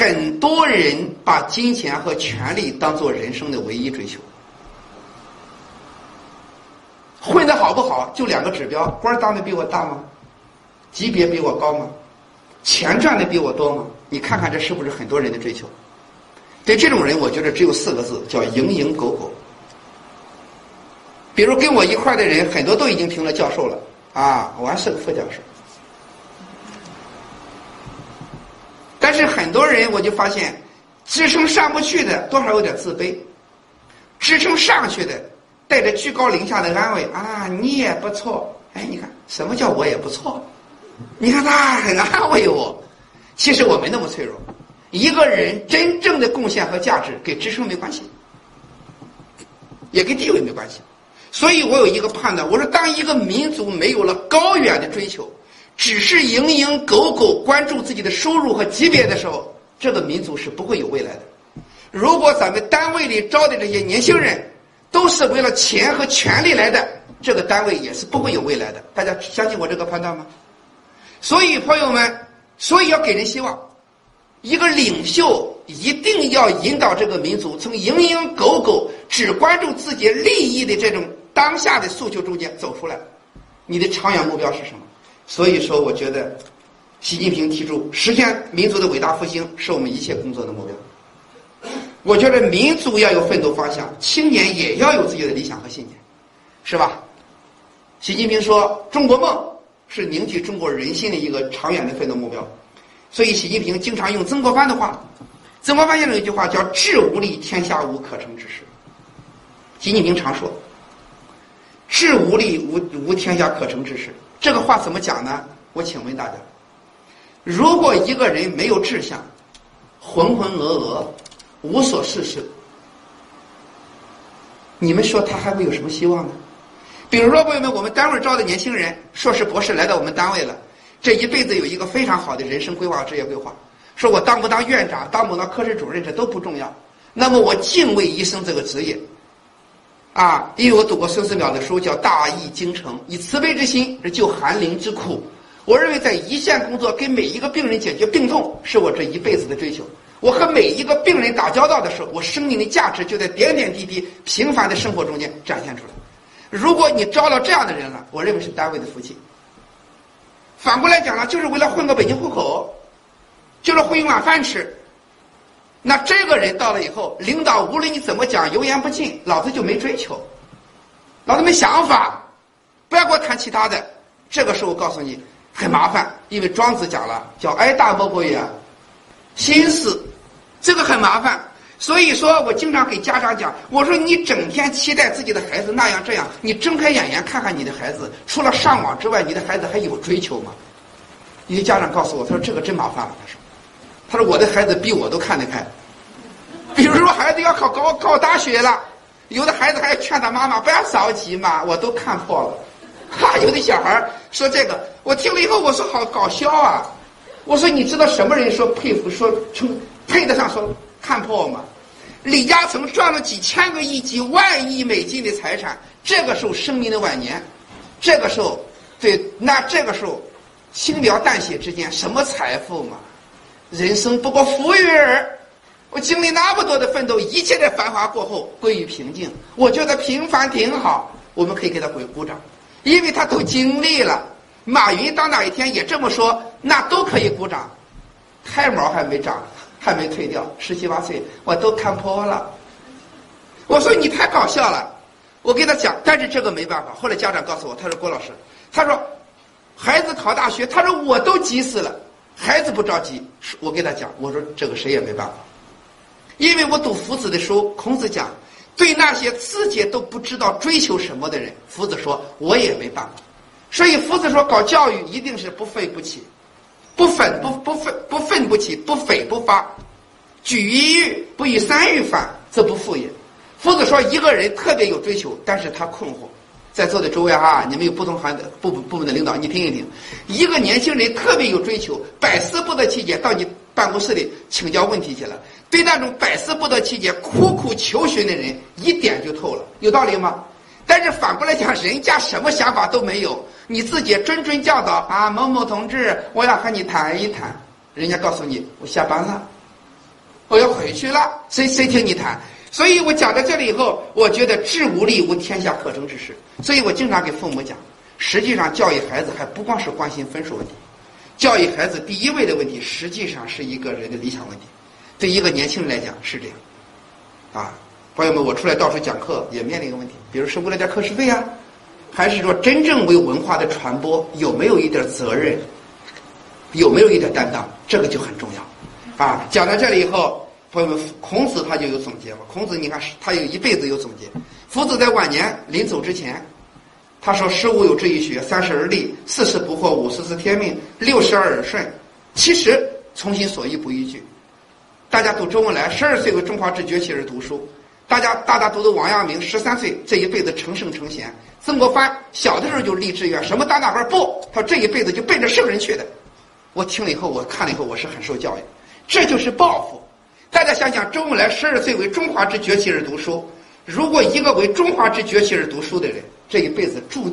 很多人把金钱和权力当做人生的唯一追求。混的好不好，就两个指标：官当的比我大吗？级别比我高吗？钱赚的比我多吗？你看看这是不是很多人的追求？对这种人，我觉得只有四个字，叫蝇营狗苟。比如跟我一块的人，很多都已经评了教授了啊，我还是个副教授。但是很多人，我就发现，支撑上不去的，多少有点自卑；支撑上去的。带着居高临下的安慰啊，你也不错。哎，你看什么叫我也不错？你看他很安慰我。其实我没那么脆弱。一个人真正的贡献和价值，跟支撑没关系，也跟地位没关系。所以我有一个判断，我说，当一个民族没有了高远的追求，只是蝇营狗苟关注自己的收入和级别的时候，这个民族是不会有未来的。如果咱们单位里招的这些年轻人，都是为了钱和权力来的，这个单位也是不会有未来的。大家相信我这个判断吗？所以朋友们，所以要给人希望。一个领袖一定要引导这个民族从蝇营狗苟、只关注自己利益的这种当下的诉求中间走出来。你的长远目标是什么？所以说，我觉得，习近平提出实现民族的伟大复兴，是我们一切工作的目标。我觉得民族要有奋斗方向，青年也要有自己的理想和信念，是吧？习近平说：“中国梦是凝聚中国人心的一个长远的奋斗目标。”所以，习近平经常用曾国藩的话。曾国藩先生有一句话叫“志无力，天下无可成之事”。习近平常说：“志无力，无无天下可成之事。”这个话怎么讲呢？我请问大家：如果一个人没有志向，浑浑噩噩。无所事事，你们说他还会有什么希望呢？比如说，朋友们，我们单位招的年轻人，硕士、博士来到我们单位了，这一辈子有一个非常好的人生规划、职业规划。说我当不当院长，当不当科室主任，这都不重要。那么我敬畏医生这个职业，啊，因为我读过孙思邈的书，叫《大义精诚》，以慈悲之心救寒灵之苦。我认为在一线工作，给每一个病人解决病痛，是我这一辈子的追求。我和每一个病人打交道的时候，我生命的价值就在点点滴滴、平凡的生活中间展现出来。如果你招到这样的人了，我认为是单位的福气。反过来讲呢，就是为了混个北京户口，就是混一碗饭吃。那这个人到了以后，领导无论你怎么讲，油盐不进，老子就没追求，老子没想法，不要给我谈其他的。这个时候告诉你很麻烦，因为庄子讲了，叫“哀大莫过也，心思”。这个很麻烦，所以说我经常给家长讲，我说你整天期待自己的孩子那样这样，你睁开眼眼看看你的孩子，除了上网之外，你的孩子还有追求吗？一些家长告诉我，他说这个真麻烦了。他说，他说我的孩子比我都看得开，比如说孩子要考高考大学了，有的孩子还劝他妈妈不要着急嘛，我都看破了。哈，有的小孩说这个，我听了以后我说好搞笑啊，我说你知道什么人说佩服说称。配得上说看破吗？李嘉诚赚了几千个亿、几万亿美金的财产，这个时候生命的晚年，这个时候，对，那这个时候，轻描淡写之间，什么财富嘛？人生不过浮云儿。我经历那么多的奋斗，一切的繁华过后归于平静。我觉得平凡挺好，我们可以给他鼓鼓掌，因为他都经历了。马云到哪一天也这么说，那都可以鼓掌。胎毛还没长。还没退掉，十七八岁我都看破了。我说你太搞笑了，我给他讲，但是这个没办法。后来家长告诉我，他说郭老师，他说孩子考大学，他说我都急死了，孩子不着急。我给他讲，我说这个谁也没办法，因为我读夫子的书，孔子讲，对那些自己都不知道追求什么的人，夫子说我也没办法。所以夫子说搞教育一定是不愤不起。不愤不不愤不愤不起，不悱不发，举一隅不以三隅反，则不复也。夫子说，一个人特别有追求，但是他困惑。在座的诸位哈，你们有不同行的部部门的领导，你听一听。一个年轻人特别有追求，百思不得其解，到你办公室里请教问题去了。对那种百思不得其解、苦苦求寻的人，一点就透了，有道理吗？但是反过来讲，人家什么想法都没有。你自己谆谆教导啊，某某同志，我要和你谈一谈。人家告诉你，我下班了，我要回去了，谁谁听你谈？所以我讲到这里以后，我觉得治无力无天下可成之事。所以我经常给父母讲，实际上教育孩子还不光是关心分数问题，教育孩子第一位的问题，实际上是一个人的理想问题。对一个年轻人来讲是这样，啊，朋友们，我出来到处讲课也面临一个问题，比如是为了点课时费啊，还是说真正为文化的传播有没有一点责任，有没有一点担当，这个就很重要。啊，讲到这里以后。朋友们，孔子他就有总结嘛。孔子你看，他有一辈子有总结。夫子在晚年临走之前，他说：“十五有志于学，三十而立，四十不惑，五十知天命，六十而耳顺，七十从心所欲不逾矩。”大家读周恩来，十二岁为中华之崛起而读书；大家大大读读王阳明，十三岁这一辈子成圣成贤。曾国藩小的时候就立志愿，什么当大官不？他这一辈子就奔着圣人去的。我听了以后，我看了以后，我是很受教育。这就是抱负。大家想想，周恩来十二岁为中华之崛起而读书。如果一个为中华之崛起而读书的人，这一辈子注定。